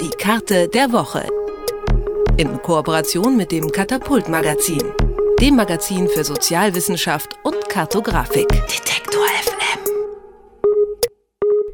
Die Karte der Woche. In Kooperation mit dem Katapult Magazin, dem Magazin für Sozialwissenschaft und Kartografik. Detektor FM.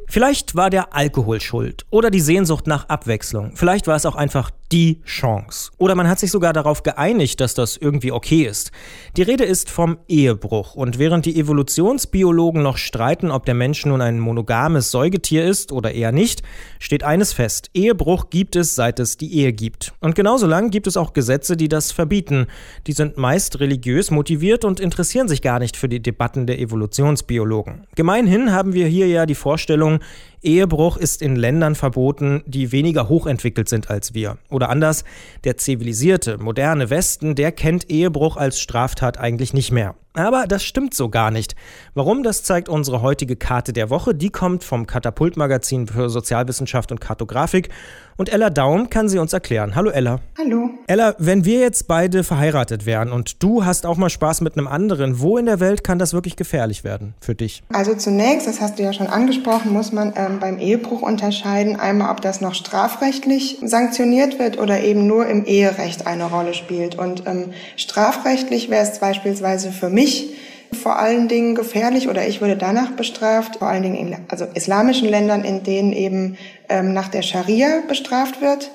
Vielleicht war der Alkohol schuld oder die Sehnsucht nach Abwechslung. Vielleicht war es auch einfach die Chance. Oder man hat sich sogar darauf geeinigt, dass das irgendwie okay ist. Die Rede ist vom Ehebruch. Und während die Evolutionsbiologen noch streiten, ob der Mensch nun ein monogames Säugetier ist oder eher nicht, steht eines fest. Ehebruch gibt es, seit es die Ehe gibt. Und genauso lang gibt es auch Gesetze, die das verbieten. Die sind meist religiös motiviert und interessieren sich gar nicht für die Debatten der Evolutionsbiologen. Gemeinhin haben wir hier ja die Vorstellung, Ehebruch ist in Ländern verboten, die weniger hochentwickelt sind als wir. Oder anders, der zivilisierte, moderne Westen, der kennt Ehebruch als Straftat eigentlich nicht mehr. Aber das stimmt so gar nicht. Warum, das zeigt unsere heutige Karte der Woche. Die kommt vom Katapult-Magazin für Sozialwissenschaft und Kartografik. Und Ella Daum kann sie uns erklären. Hallo Ella. Hallo. Ella, wenn wir jetzt beide verheiratet wären und du hast auch mal Spaß mit einem anderen, wo in der Welt kann das wirklich gefährlich werden für dich? Also zunächst, das hast du ja schon angesprochen, muss man ähm, beim Ehebruch unterscheiden. Einmal, ob das noch strafrechtlich sanktioniert wird oder eben nur im Eherecht eine Rolle spielt. Und ähm, strafrechtlich wäre es beispielsweise für mich vor allen Dingen gefährlich oder ich würde danach bestraft, vor allen Dingen in also islamischen Ländern, in denen eben ähm, nach der Scharia bestraft wird.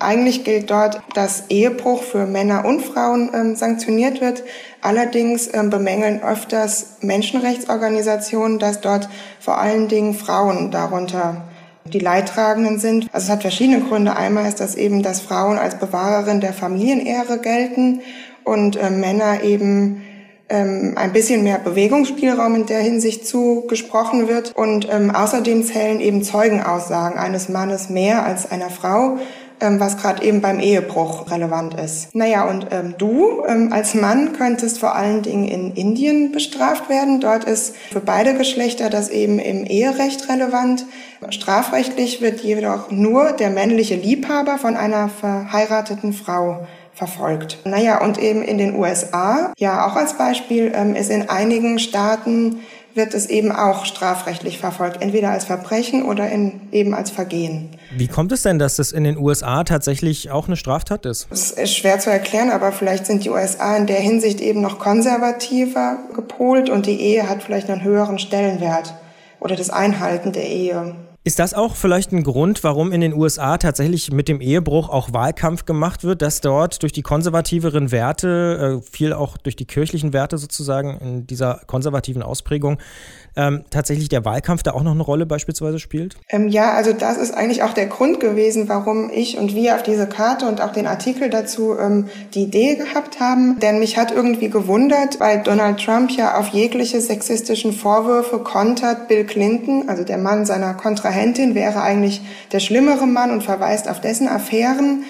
Eigentlich gilt dort, dass Ehebruch für Männer und Frauen ähm, sanktioniert wird. Allerdings ähm, bemängeln öfters Menschenrechtsorganisationen, dass dort vor allen Dingen Frauen darunter die Leidtragenden sind. Also es hat verschiedene Gründe. Einmal ist das eben, dass Frauen als Bewahrerin der Familienehre gelten und äh, Männer eben ähm, ein bisschen mehr Bewegungsspielraum in der Hinsicht zugesprochen wird. Und ähm, außerdem zählen eben Zeugenaussagen eines Mannes mehr als einer Frau ähm, was gerade eben beim Ehebruch relevant ist. Naja, und ähm, du ähm, als Mann könntest vor allen Dingen in Indien bestraft werden. Dort ist für beide Geschlechter das eben im Eherecht relevant. Strafrechtlich wird jedoch nur der männliche Liebhaber von einer verheirateten Frau verfolgt. Naja, und eben in den USA, ja auch als Beispiel, ähm, ist in einigen Staaten wird es eben auch strafrechtlich verfolgt, entweder als Verbrechen oder in, eben als Vergehen. Wie kommt es denn, dass das in den USA tatsächlich auch eine Straftat ist? Das ist schwer zu erklären, aber vielleicht sind die USA in der Hinsicht eben noch konservativer gepolt und die Ehe hat vielleicht einen höheren Stellenwert oder das Einhalten der Ehe. Ist das auch vielleicht ein Grund, warum in den USA tatsächlich mit dem Ehebruch auch Wahlkampf gemacht wird, dass dort durch die konservativeren Werte, äh, viel auch durch die kirchlichen Werte sozusagen in dieser konservativen Ausprägung, ähm, tatsächlich der Wahlkampf da auch noch eine Rolle beispielsweise spielt? Ähm, ja, also das ist eigentlich auch der Grund gewesen, warum ich und wir auf diese Karte und auch den Artikel dazu ähm, die Idee gehabt haben. Denn mich hat irgendwie gewundert, weil Donald Trump ja auf jegliche sexistischen Vorwürfe kontert Bill Clinton, also der Mann seiner Kontra Kontrahentin wäre eigentlich der schlimmere Mann und verweist auf dessen Affären.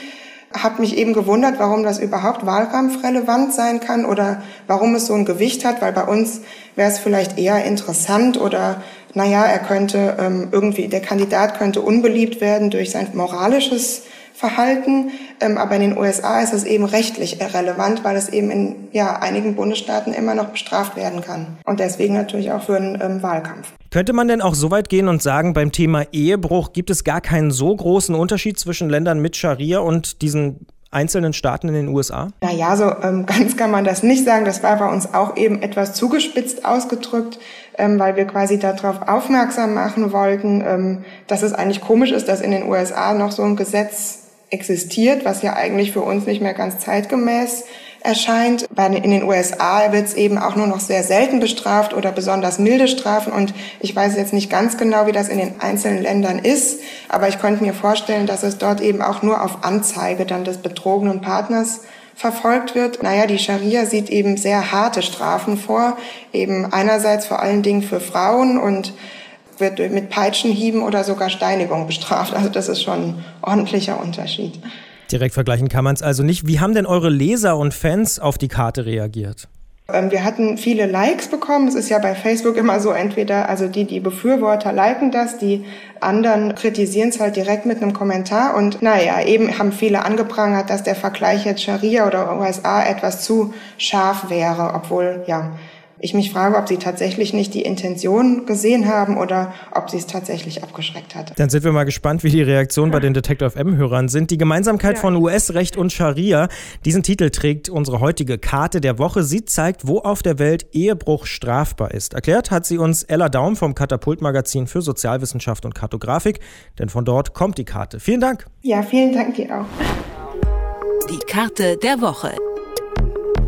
Hab mich eben gewundert, warum das überhaupt wahlkampfrelevant sein kann oder warum es so ein Gewicht hat, weil bei uns wäre es vielleicht eher interessant oder naja, er könnte ähm, irgendwie, der Kandidat könnte unbeliebt werden durch sein moralisches Verhalten. Ähm, aber in den USA ist es eben rechtlich irrelevant, weil es eben in ja, einigen Bundesstaaten immer noch bestraft werden kann. Und deswegen natürlich auch für einen ähm, Wahlkampf. Könnte man denn auch so weit gehen und sagen, beim Thema Ehebruch gibt es gar keinen so großen Unterschied zwischen Ländern mit Scharia und diesen einzelnen Staaten in den USA? Naja, so ähm, ganz kann man das nicht sagen. Das war bei uns auch eben etwas zugespitzt ausgedrückt, ähm, weil wir quasi darauf aufmerksam machen wollten, ähm, dass es eigentlich komisch ist, dass in den USA noch so ein Gesetz existiert, was ja eigentlich für uns nicht mehr ganz zeitgemäß erscheint. In den USA wird es eben auch nur noch sehr selten bestraft oder besonders milde Strafen. Und ich weiß jetzt nicht ganz genau, wie das in den einzelnen Ländern ist, aber ich könnte mir vorstellen, dass es dort eben auch nur auf Anzeige dann des betrogenen Partners verfolgt wird. Naja, die Scharia sieht eben sehr harte Strafen vor, eben einerseits vor allen Dingen für Frauen und wird mit Peitschenhieben oder sogar Steinigung bestraft. Also das ist schon ein ordentlicher Unterschied. Direkt vergleichen kann man es also nicht. Wie haben denn eure Leser und Fans auf die Karte reagiert? Ähm, wir hatten viele Likes bekommen. Es ist ja bei Facebook immer so, entweder, also die, die Befürworter liken das, die anderen kritisieren es halt direkt mit einem Kommentar. Und naja, eben haben viele angeprangert, dass der Vergleich jetzt Scharia oder USA etwas zu scharf wäre, obwohl, ja, ich mich frage, ob sie tatsächlich nicht die Intention gesehen haben oder ob sie es tatsächlich abgeschreckt hat. Dann sind wir mal gespannt, wie die Reaktionen bei den Detective M-Hörern sind. Die Gemeinsamkeit ja. von US-Recht und Scharia. Diesen Titel trägt unsere heutige Karte der Woche. Sie zeigt, wo auf der Welt Ehebruch strafbar ist. Erklärt hat sie uns Ella Daum vom Katapult-Magazin für Sozialwissenschaft und Kartografik. Denn von dort kommt die Karte. Vielen Dank. Ja, vielen Dank dir auch. Die Karte der Woche.